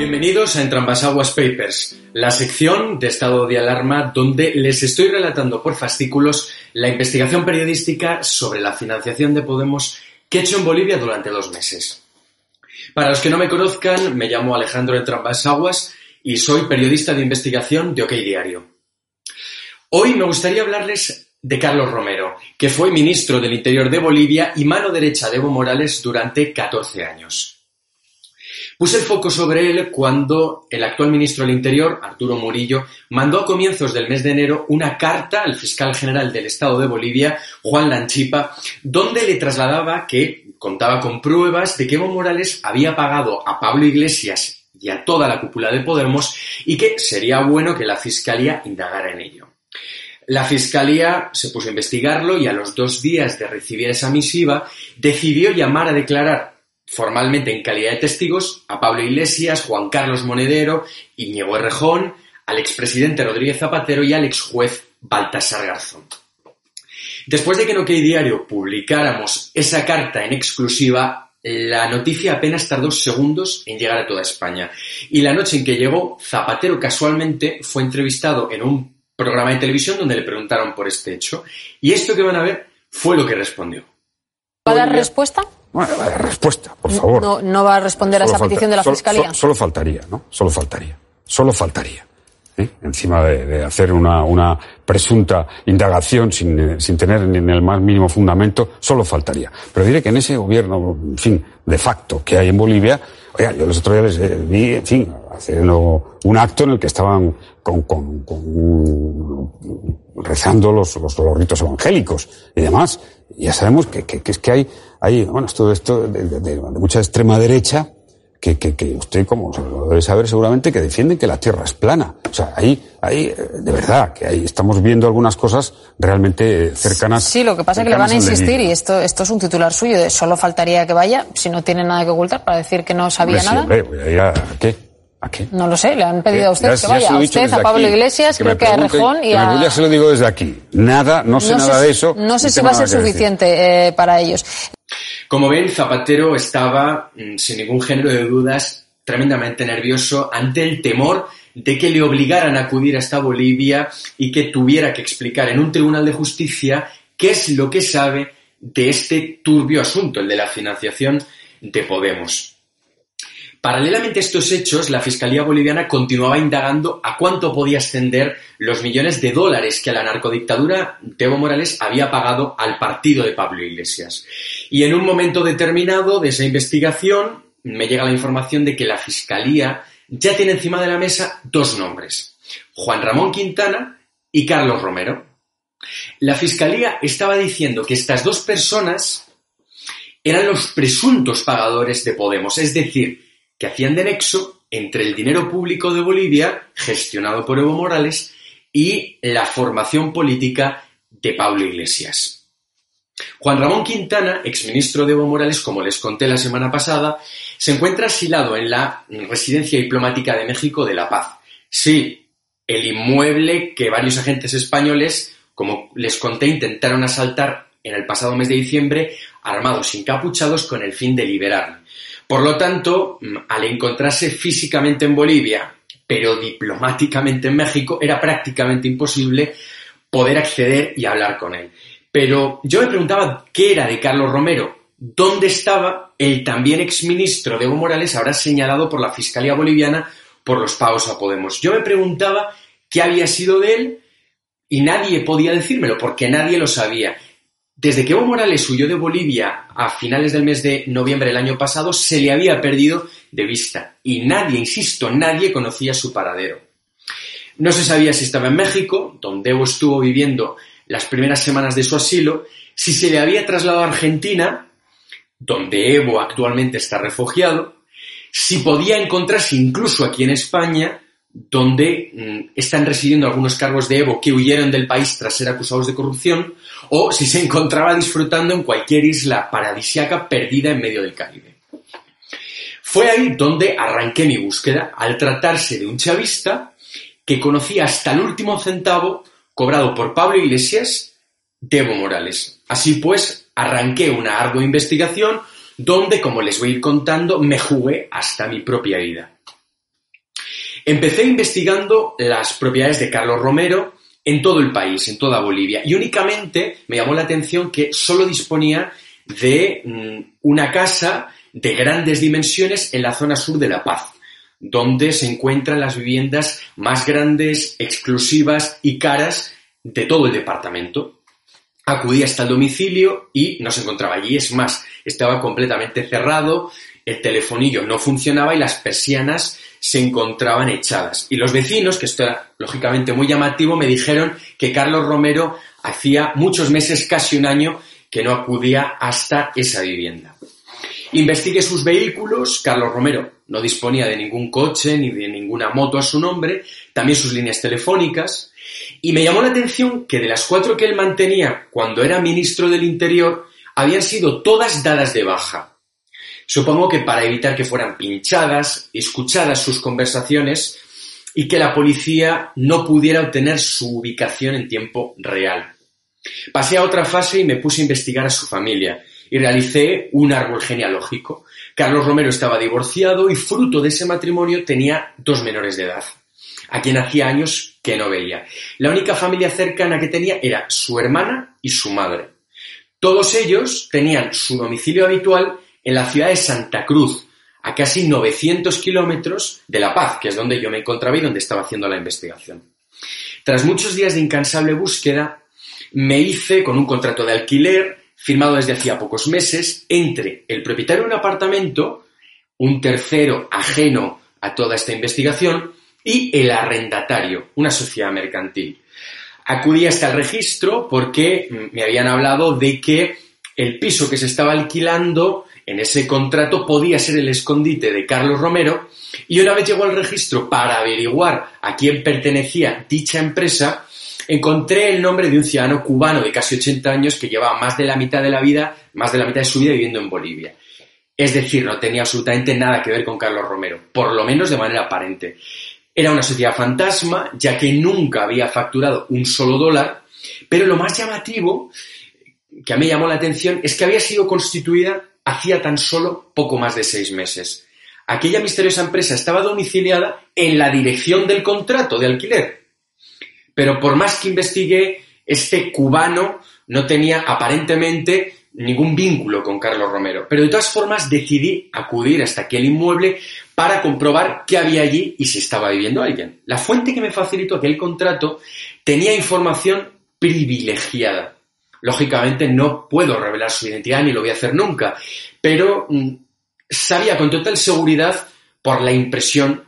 Bienvenidos a Entrambasaguas Papers, la sección de estado de alarma donde les estoy relatando por fascículos la investigación periodística sobre la financiación de Podemos que he hecho en Bolivia durante dos meses. Para los que no me conozcan, me llamo Alejandro Entrambasaguas y soy periodista de investigación de OK Diario. Hoy me gustaría hablarles de Carlos Romero, que fue ministro del Interior de Bolivia y mano derecha de Evo Morales durante 14 años. Puse el foco sobre él cuando el actual ministro del Interior, Arturo Murillo, mandó a comienzos del mes de enero una carta al fiscal general del Estado de Bolivia, Juan Lanchipa, donde le trasladaba que contaba con pruebas de que Evo Morales había pagado a Pablo Iglesias y a toda la cúpula de Podemos y que sería bueno que la Fiscalía indagara en ello. La Fiscalía se puso a investigarlo y a los dos días de recibir esa misiva decidió llamar a declarar formalmente en calidad de testigos a Pablo Iglesias, Juan Carlos Monedero, Íñigo Errejón, al expresidente Rodríguez Zapatero y al exjuez Baltasar Garzón. Después de que en OK Diario publicáramos esa carta en exclusiva, la noticia apenas tardó segundos en llegar a toda España. Y la noche en que llegó, Zapatero casualmente fue entrevistado en un programa de televisión donde le preguntaron por este hecho. Y esto que van a ver fue lo que respondió. ¿Va a dar respuesta? Bueno, la respuesta, por favor. No, no va a responder a esa petición de la Fiscalía. Solo, faltaría, ¿no? Solo faltaría. Solo faltaría. ¿Eh? Encima de, hacer una, una, presunta indagación sin, eh, sin tener ni el más mínimo fundamento, solo faltaría. Pero diré que en ese gobierno, en fin, de facto que hay en Bolivia, oiga, yo los otros días les eh, vi, en fin, haciendo un acto en el que estaban con, con, con rezando los, los, ritos evangélicos y demás ya sabemos que, que, que, es que hay, hay, bueno, esto de, de, de, mucha extrema derecha que, que, que usted, como lo debe saber seguramente, que defienden que la Tierra es plana. O sea, ahí, ahí, de verdad, que ahí estamos viendo algunas cosas realmente cercanas. Sí, lo que pasa es que le van a insistir, y esto, esto es un titular suyo, de solo faltaría que vaya, si no tiene nada que ocultar, para decir que no sabía hombre, nada. Sí, hombre, ¿a qué? ¿A qué? No lo sé, le han pedido a usted ya, que vaya. A usted, a Pablo aquí. Iglesias, que creo que a Rejón y a. Ya se lo digo desde aquí. Nada, no sé no nada sé, de eso. No sé si va a ser suficiente eh, para ellos. Como ven, Zapatero estaba, mm, sin ningún género de dudas, tremendamente nervioso ante el temor de que le obligaran a acudir hasta Bolivia y que tuviera que explicar en un tribunal de justicia qué es lo que sabe de este turbio asunto, el de la financiación de Podemos. Paralelamente a estos hechos, la Fiscalía Boliviana continuaba indagando a cuánto podía ascender los millones de dólares que la narcodictadura de Morales había pagado al partido de Pablo Iglesias. Y en un momento determinado de esa investigación me llega la información de que la Fiscalía ya tiene encima de la mesa dos nombres, Juan Ramón Quintana y Carlos Romero. La Fiscalía estaba diciendo que estas dos personas eran los presuntos pagadores de Podemos, es decir, que hacían de nexo entre el dinero público de Bolivia, gestionado por Evo Morales, y la formación política de Pablo Iglesias. Juan Ramón Quintana, exministro de Evo Morales, como les conté la semana pasada, se encuentra asilado en la residencia diplomática de México de La Paz. Sí, el inmueble que varios agentes españoles, como les conté, intentaron asaltar en el pasado mes de diciembre, armados encapuchados con el fin de liberarlo. Por lo tanto, al encontrarse físicamente en Bolivia, pero diplomáticamente en México, era prácticamente imposible poder acceder y hablar con él. Pero yo me preguntaba qué era de Carlos Romero, dónde estaba el también exministro de Evo Morales, ahora señalado por la Fiscalía Boliviana por los pagos a Podemos. Yo me preguntaba qué había sido de él y nadie podía decírmelo, porque nadie lo sabía. Desde que Evo Morales huyó de Bolivia a finales del mes de noviembre del año pasado, se le había perdido de vista y nadie, insisto, nadie conocía su paradero. No se sabía si estaba en México, donde Evo estuvo viviendo las primeras semanas de su asilo, si se le había trasladado a Argentina, donde Evo actualmente está refugiado, si podía encontrarse incluso aquí en España, donde mm, están residiendo algunos cargos de Evo que huyeron del país tras ser acusados de corrupción, o si se encontraba disfrutando en cualquier isla paradisiaca perdida en medio del Caribe. Fue ahí donde arranqué mi búsqueda, al tratarse de un chavista que conocía hasta el último centavo cobrado por Pablo Iglesias de Evo Morales. Así pues, arranqué una ardua investigación donde, como les voy a ir contando, me jugué hasta mi propia vida. Empecé investigando las propiedades de Carlos Romero en todo el país, en toda Bolivia, y únicamente me llamó la atención que solo disponía de mm, una casa de grandes dimensiones en la zona sur de La Paz, donde se encuentran las viviendas más grandes, exclusivas y caras de todo el departamento. Acudí hasta el domicilio y no se encontraba allí, es más, estaba completamente cerrado, el telefonillo no funcionaba y las persianas se encontraban echadas. Y los vecinos, que esto era lógicamente muy llamativo, me dijeron que Carlos Romero hacía muchos meses, casi un año, que no acudía hasta esa vivienda. Investigué sus vehículos, Carlos Romero no disponía de ningún coche ni de ninguna moto a su nombre, también sus líneas telefónicas, y me llamó la atención que de las cuatro que él mantenía cuando era ministro del Interior, habían sido todas dadas de baja. Supongo que para evitar que fueran pinchadas, escuchadas sus conversaciones y que la policía no pudiera obtener su ubicación en tiempo real. Pasé a otra fase y me puse a investigar a su familia y realicé un árbol genealógico. Carlos Romero estaba divorciado y fruto de ese matrimonio tenía dos menores de edad, a quien hacía años que no veía. La única familia cercana que tenía era su hermana y su madre. Todos ellos tenían su domicilio habitual en la ciudad de Santa Cruz, a casi 900 kilómetros de La Paz, que es donde yo me encontraba y donde estaba haciendo la investigación. Tras muchos días de incansable búsqueda, me hice con un contrato de alquiler firmado desde hacía pocos meses entre el propietario de un apartamento, un tercero ajeno a toda esta investigación, y el arrendatario, una sociedad mercantil. Acudí hasta el registro porque me habían hablado de que el piso que se estaba alquilando en ese contrato podía ser el escondite de Carlos Romero y una vez llegó al registro para averiguar a quién pertenecía dicha empresa, encontré el nombre de un ciudadano cubano de casi 80 años que llevaba más de la mitad de la vida, más de la mitad de su vida viviendo en Bolivia. Es decir, no tenía absolutamente nada que ver con Carlos Romero, por lo menos de manera aparente. Era una sociedad fantasma, ya que nunca había facturado un solo dólar, pero lo más llamativo que a mí llamó la atención es que había sido constituida hacía tan solo poco más de seis meses. Aquella misteriosa empresa estaba domiciliada en la dirección del contrato de alquiler, pero por más que investigué, este cubano no tenía aparentemente ningún vínculo con Carlos Romero. Pero de todas formas decidí acudir hasta aquel inmueble para comprobar qué había allí y si estaba viviendo alguien. La fuente que me facilitó aquel contrato tenía información privilegiada. Lógicamente no puedo revelar su identidad ni lo voy a hacer nunca, pero mm, sabía con total seguridad por la impresión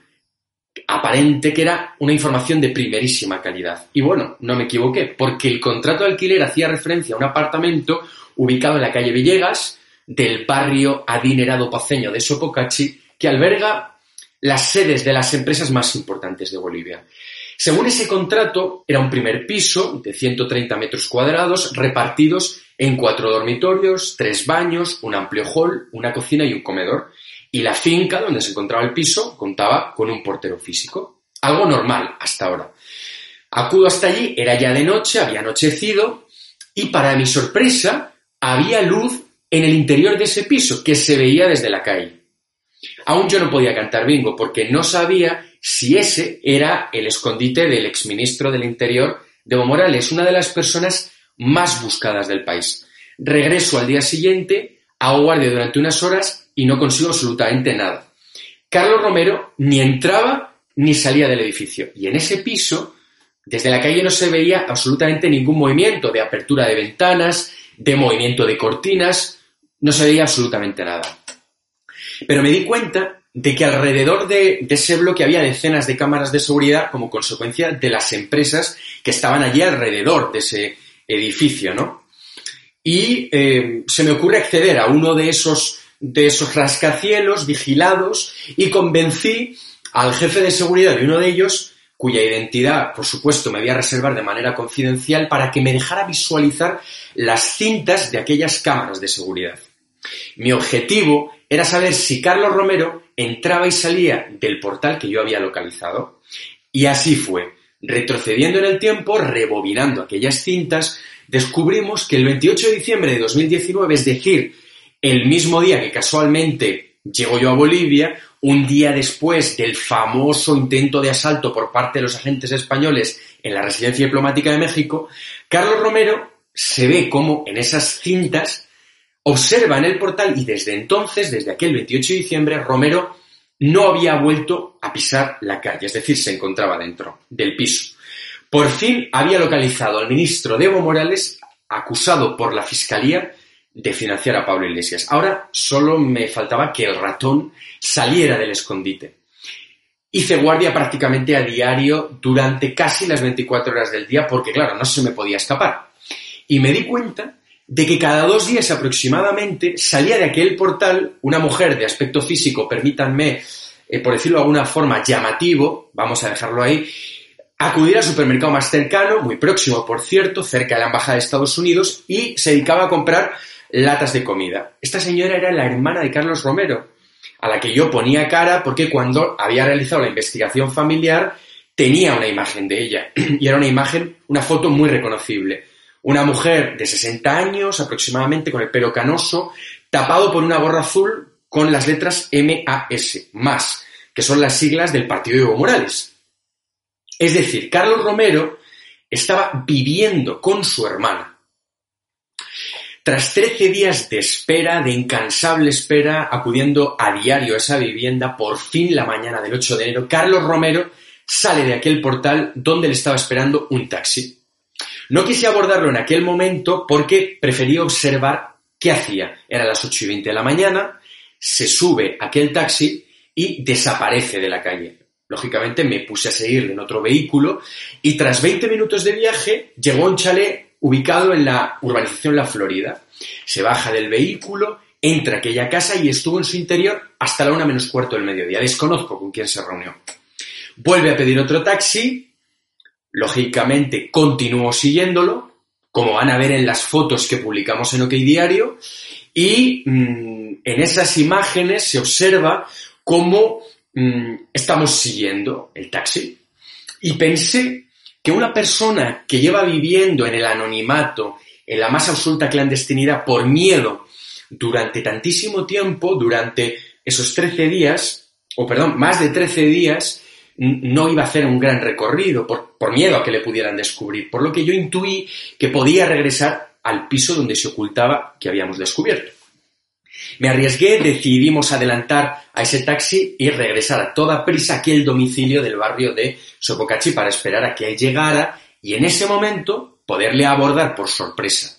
aparente que era una información de primerísima calidad. Y bueno, no me equivoqué, porque el contrato de alquiler hacía referencia a un apartamento ubicado en la calle Villegas, del barrio adinerado paceño de Sopocachi, que alberga las sedes de las empresas más importantes de Bolivia. Según ese contrato, era un primer piso de 130 metros cuadrados repartidos en cuatro dormitorios, tres baños, un amplio hall, una cocina y un comedor, y la finca donde se encontraba el piso contaba con un portero físico. Algo normal hasta ahora. Acudo hasta allí, era ya de noche, había anochecido y para mi sorpresa había luz en el interior de ese piso que se veía desde la calle. Aún yo no podía cantar bingo porque no sabía si ese era el escondite del exministro del Interior, de Evo Morales, una de las personas más buscadas del país. Regreso al día siguiente, hago guardia durante unas horas y no consigo absolutamente nada. Carlos Romero ni entraba ni salía del edificio. Y en ese piso, desde la calle no se veía absolutamente ningún movimiento de apertura de ventanas, de movimiento de cortinas, no se veía absolutamente nada. Pero me di cuenta de que alrededor de, ese bloque había decenas de cámaras de seguridad como consecuencia de las empresas que estaban allí alrededor de ese edificio, ¿no? Y eh, se me ocurre acceder a uno de esos de esos rascacielos vigilados y convencí al jefe de seguridad de uno de ellos, cuya identidad, por supuesto, me voy a reservar de manera confidencial, para que me dejara visualizar las cintas de aquellas cámaras de seguridad. Mi objetivo era saber si Carlos Romero entraba y salía del portal que yo había localizado. Y así fue. Retrocediendo en el tiempo, rebobinando aquellas cintas, descubrimos que el 28 de diciembre de 2019, es decir, el mismo día que casualmente llego yo a Bolivia, un día después del famoso intento de asalto por parte de los agentes españoles en la residencia diplomática de México, Carlos Romero se ve como en esas cintas observa en el portal y desde entonces, desde aquel 28 de diciembre, Romero no había vuelto a pisar la calle, es decir, se encontraba dentro del piso. Por fin había localizado al ministro Evo Morales acusado por la Fiscalía de financiar a Pablo Iglesias. Ahora solo me faltaba que el ratón saliera del escondite. Hice guardia prácticamente a diario durante casi las 24 horas del día porque, claro, no se me podía escapar. Y me di cuenta de que cada dos días aproximadamente salía de aquel portal una mujer de aspecto físico, permítanme, eh, por decirlo de alguna forma, llamativo, vamos a dejarlo ahí, acudir al supermercado más cercano, muy próximo por cierto, cerca de la Embajada de Estados Unidos, y se dedicaba a comprar latas de comida. Esta señora era la hermana de Carlos Romero, a la que yo ponía cara porque cuando había realizado la investigación familiar tenía una imagen de ella, y era una imagen, una foto muy reconocible. Una mujer de 60 años aproximadamente, con el pelo canoso, tapado por una gorra azul con las letras MAS, más, que son las siglas del partido de Evo Morales. Es decir, Carlos Romero estaba viviendo con su hermana. Tras 13 días de espera, de incansable espera, acudiendo a diario a esa vivienda, por fin la mañana del 8 de enero, Carlos Romero sale de aquel portal donde le estaba esperando un taxi. No quise abordarlo en aquel momento porque preferí observar qué hacía. Era las 8 y 20 de la mañana, se sube aquel taxi y desaparece de la calle. Lógicamente me puse a seguirle en otro vehículo y tras 20 minutos de viaje llegó un chalet ubicado en la urbanización La Florida. Se baja del vehículo, entra a aquella casa y estuvo en su interior hasta la una menos cuarto del mediodía. Desconozco con quién se reunió. Vuelve a pedir otro taxi, Lógicamente, continúo siguiéndolo, como van a ver en las fotos que publicamos en OK Diario, y mm, en esas imágenes se observa cómo mm, estamos siguiendo el taxi. Y pensé que una persona que lleva viviendo en el anonimato, en la más absoluta clandestinidad, por miedo, durante tantísimo tiempo, durante esos 13 días, o perdón, más de 13 días, no iba a hacer un gran recorrido por, miedo a que le pudieran descubrir, por lo que yo intuí que podía regresar al piso donde se ocultaba que habíamos descubierto. Me arriesgué, decidimos adelantar a ese taxi y regresar a toda prisa a aquel domicilio del barrio de Sopocachi para esperar a que él llegara y en ese momento poderle abordar por sorpresa.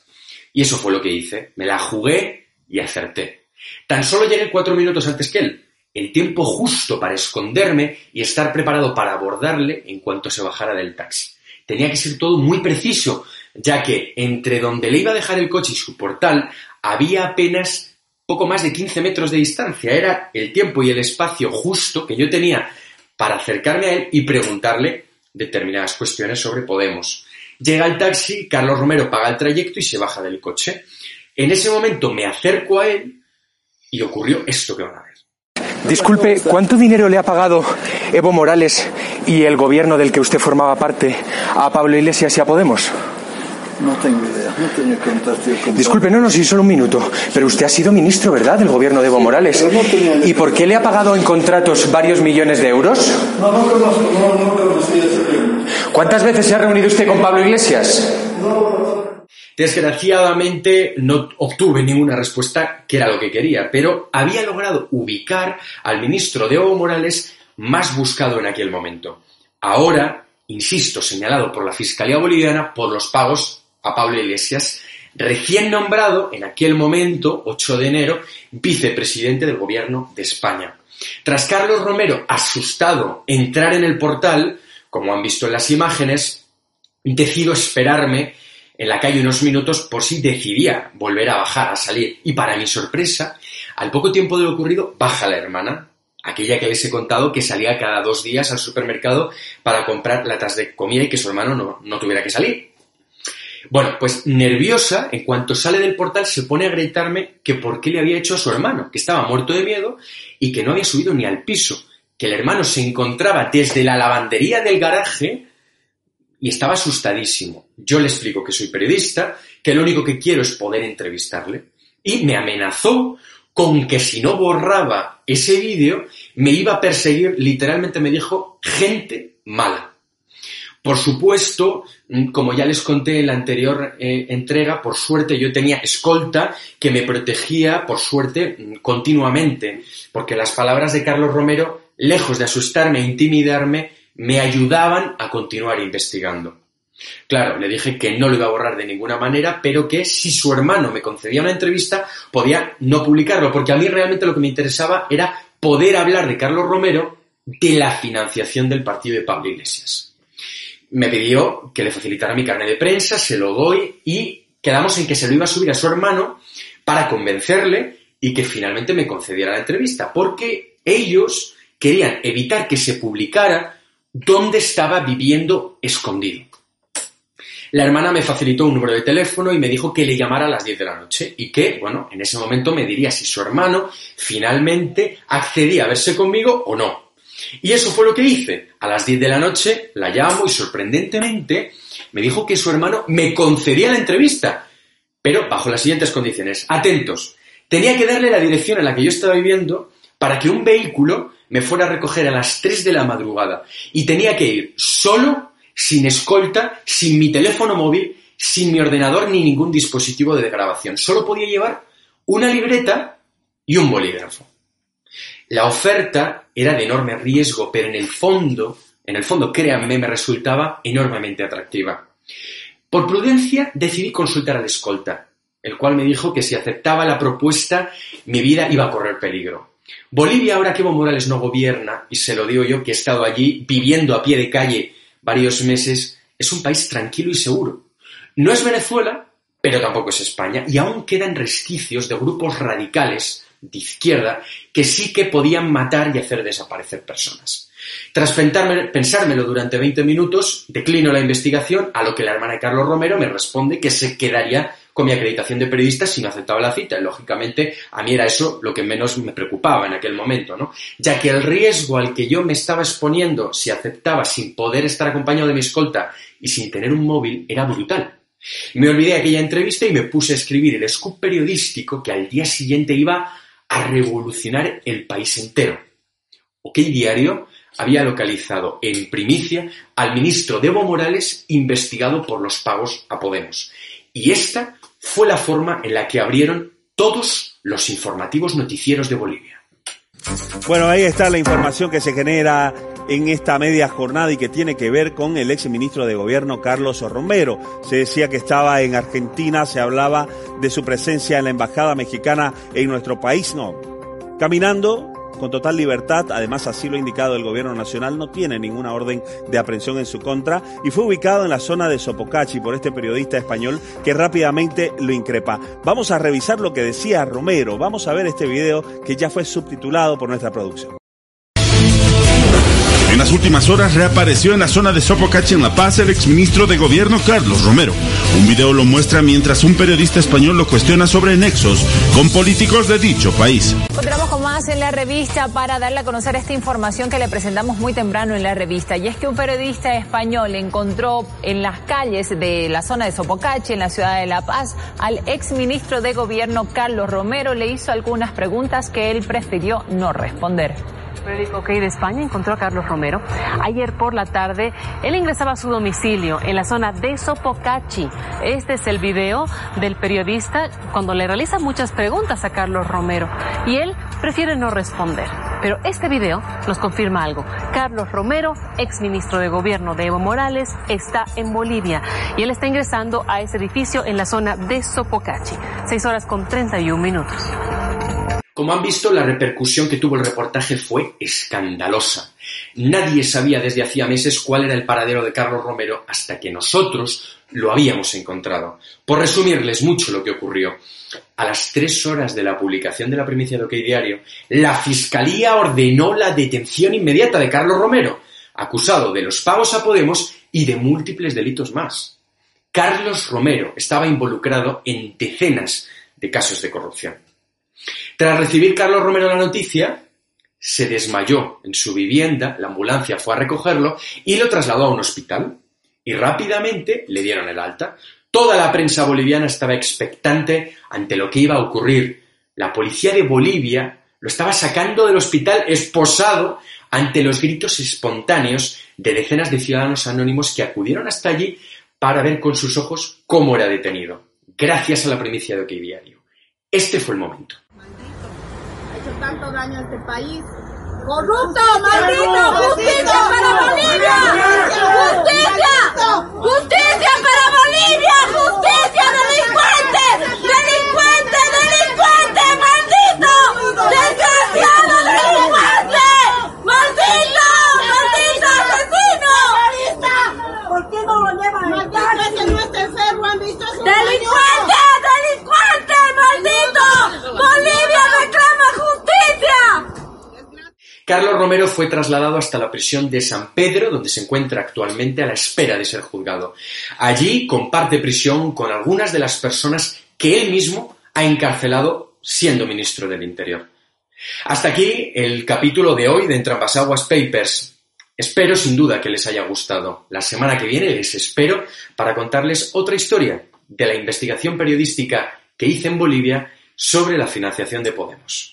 Y eso fue lo que hice. Me la jugué y acerté. Tan solo llegué cuatro minutos antes que él, el tiempo justo para esconderme y estar preparado para abordarle en cuanto se bajara del taxi. Tenía que ser todo muy preciso, ya que entre donde le iba a dejar el coche y su portal había apenas poco más de 15 metros de distancia. Era el tiempo y el espacio justo que yo tenía para acercarme a él y preguntarle determinadas cuestiones sobre Podemos. Llega el taxi, Carlos Romero paga el trayecto y se baja del coche. En ese momento me acerco a él y ocurrió esto que van a ver. Disculpe, ¿cuánto dinero le ha pagado Evo Morales y el gobierno del que usted formaba parte a Pablo Iglesias y a Podemos? No tengo idea, no tengo que Disculpe, no, no, sí, solo un minuto. Pero usted ha sido ministro, ¿verdad?, del gobierno de Evo Morales. ¿Y por qué le ha pagado en contratos varios millones de euros? No, no conozco, no, no conocí ese ¿Cuántas veces se ha reunido usted con Pablo Iglesias? No, Desgraciadamente no obtuve ninguna respuesta que era lo que quería, pero había logrado ubicar al ministro de Evo Morales más buscado en aquel momento. Ahora, insisto, señalado por la Fiscalía Boliviana por los pagos a Pablo Iglesias, recién nombrado en aquel momento, 8 de enero, vicepresidente del gobierno de España. Tras Carlos Romero, asustado, entrar en el portal, como han visto en las imágenes, decido esperarme en la calle unos minutos por si decidía volver a bajar, a salir. Y para mi sorpresa, al poco tiempo de lo ocurrido, baja la hermana, aquella que les he contado que salía cada dos días al supermercado para comprar latas de comida y que su hermano no, no tuviera que salir. Bueno, pues nerviosa, en cuanto sale del portal se pone a gritarme que por qué le había hecho a su hermano, que estaba muerto de miedo y que no había subido ni al piso, que el hermano se encontraba desde la lavandería del garaje y estaba asustadísimo. Yo le explico que soy periodista, que lo único que quiero es poder entrevistarle y me amenazó con que si no borraba ese vídeo me iba a perseguir, literalmente me dijo, gente mala. Por supuesto, mm, como ya les conté en la anterior eh, entrega, por suerte yo tenía escolta que me protegía, por suerte, mm, continuamente, porque las palabras de Carlos Romero, lejos de asustarme e intimidarme, me ayudaban a continuar investigando. Claro, le dije que no lo iba a borrar de ninguna manera, pero que si su hermano me concedía una entrevista, podía no publicarlo, porque a mí realmente lo que me interesaba era poder hablar de Carlos Romero de la financiación del partido de Pablo Iglesias me pidió que le facilitara mi carnet de prensa, se lo doy y quedamos en que se lo iba a subir a su hermano para convencerle y que finalmente me concediera la entrevista, porque ellos querían evitar que se publicara dónde estaba viviendo escondido. La hermana me facilitó un número de teléfono y me dijo que le llamara a las 10 de la noche y que, bueno, en ese momento me diría si su hermano finalmente accedía a verse conmigo o no. Y eso fue lo que hice. A las 10 de la noche la llamo y sorprendentemente me dijo que su hermano me concedía la entrevista, pero bajo las siguientes condiciones. Atentos. Tenía que darle la dirección en la que yo estaba viviendo para que un vehículo me fuera a recoger a las 3 de la madrugada. Y tenía que ir solo, sin escolta, sin mi teléfono móvil, sin mi ordenador ni ningún dispositivo de grabación. Solo podía llevar una libreta y un bolígrafo. La oferta era de enorme riesgo, pero en el fondo, en el fondo, créanme, me resultaba enormemente atractiva. Por prudencia decidí consultar al escolta, el cual me dijo que si aceptaba la propuesta mi vida iba a correr peligro. Bolivia, ahora que Evo Morales no gobierna, y se lo digo yo que he estado allí viviendo a pie de calle varios meses, es un país tranquilo y seguro. No es Venezuela, pero tampoco es España, y aún quedan resquicios de grupos radicales de izquierda que sí que podían matar y hacer desaparecer personas. Tras pensármelo durante 20 minutos, declino la investigación, a lo que la hermana de Carlos Romero me responde que se quedaría con mi acreditación de periodista si no aceptaba la cita. Lógicamente, a mí era eso lo que menos me preocupaba en aquel momento, ¿no? Ya que el riesgo al que yo me estaba exponiendo si aceptaba sin poder estar acompañado de mi escolta y sin tener un móvil era brutal. Me olvidé de aquella entrevista y me puse a escribir el scoop periodístico que al día siguiente iba a revolucionar el país entero. OK Diario había localizado en primicia al ministro Evo Morales investigado por los pagos a Podemos. Y esta fue la forma en la que abrieron todos los informativos noticieros de Bolivia. Bueno, ahí está la información que se genera en esta media jornada y que tiene que ver con el ex ministro de Gobierno Carlos Romero. Se decía que estaba en Argentina, se hablaba de su presencia en la embajada mexicana en nuestro país, no. Caminando con total libertad, además así lo ha indicado el gobierno nacional, no tiene ninguna orden de aprehensión en su contra y fue ubicado en la zona de Sopocachi por este periodista español que rápidamente lo increpa. Vamos a revisar lo que decía Romero, vamos a ver este video que ya fue subtitulado por nuestra producción. En las últimas horas reapareció en la zona de Sopocachi en La Paz el exministro de gobierno Carlos Romero. Un video lo muestra mientras un periodista español lo cuestiona sobre nexos con políticos de dicho país. Continuamos con más en la revista para darle a conocer esta información que le presentamos muy temprano en la revista. Y es que un periodista español encontró en las calles de la zona de Sopocachi, en la ciudad de La Paz, al exministro de gobierno Carlos Romero. Le hizo algunas preguntas que él prefirió no responder periódico OK de España encontró a Carlos Romero. Ayer por la tarde, él ingresaba a su domicilio en la zona de Sopocachi. Este es el video del periodista cuando le realiza muchas preguntas a Carlos Romero y él prefiere no responder. Pero este video nos confirma algo. Carlos Romero, ex ministro de gobierno de Evo Morales, está en Bolivia y él está ingresando a ese edificio en la zona de Sopocachi. Seis horas con 31 minutos. Como han visto, la repercusión que tuvo el reportaje fue escandalosa. Nadie sabía desde hacía meses cuál era el paradero de Carlos Romero hasta que nosotros lo habíamos encontrado. Por resumirles mucho lo que ocurrió, a las tres horas de la publicación de la primicia de OK Diario, la Fiscalía ordenó la detención inmediata de Carlos Romero, acusado de los pagos a Podemos y de múltiples delitos más. Carlos Romero estaba involucrado en decenas de casos de corrupción. Tras recibir Carlos Romero la noticia, se desmayó en su vivienda, la ambulancia fue a recogerlo y lo trasladó a un hospital. Y rápidamente le dieron el alta. Toda la prensa boliviana estaba expectante ante lo que iba a ocurrir. La policía de Bolivia Lo estaba sacando del hospital esposado ante los gritos espontáneos de decenas de ciudadanos anónimos que acudieron hasta allí para ver con sus ojos cómo era detenido, gracias a la primicia de OK Diario. Este fue el momento. Hecho tanto daño a este país. ¡Corrupto! ¡Maldito! ¡Justicia para Bolivia! ¡Justicia! ¡Justicia para Bolivia! ¡Justicia! ¡Delincuente! ¡Delincuente! ¡Maldito! ¡Desgraciado delincuente! ¡Maldito! ¡Maldito asesino! ¿Por qué no lo llevan? ¡Maldito que no esté enfermo! ¿Han visto su ¡Delincuente! ¡Delincuente! ¡Maldito! ¡Bolivia reclama justicia! Carlos Romero fue trasladado hasta la prisión de San Pedro, donde se encuentra actualmente a la espera de ser juzgado. Allí comparte prisión con algunas de las personas que él mismo ha encarcelado siendo ministro del Interior. Hasta aquí el capítulo de hoy de Entrampasaguas Papers. Espero sin duda que les haya gustado. La semana que viene les espero para contarles otra historia de la investigación periodística que hice en Bolivia sobre la financiación de Podemos.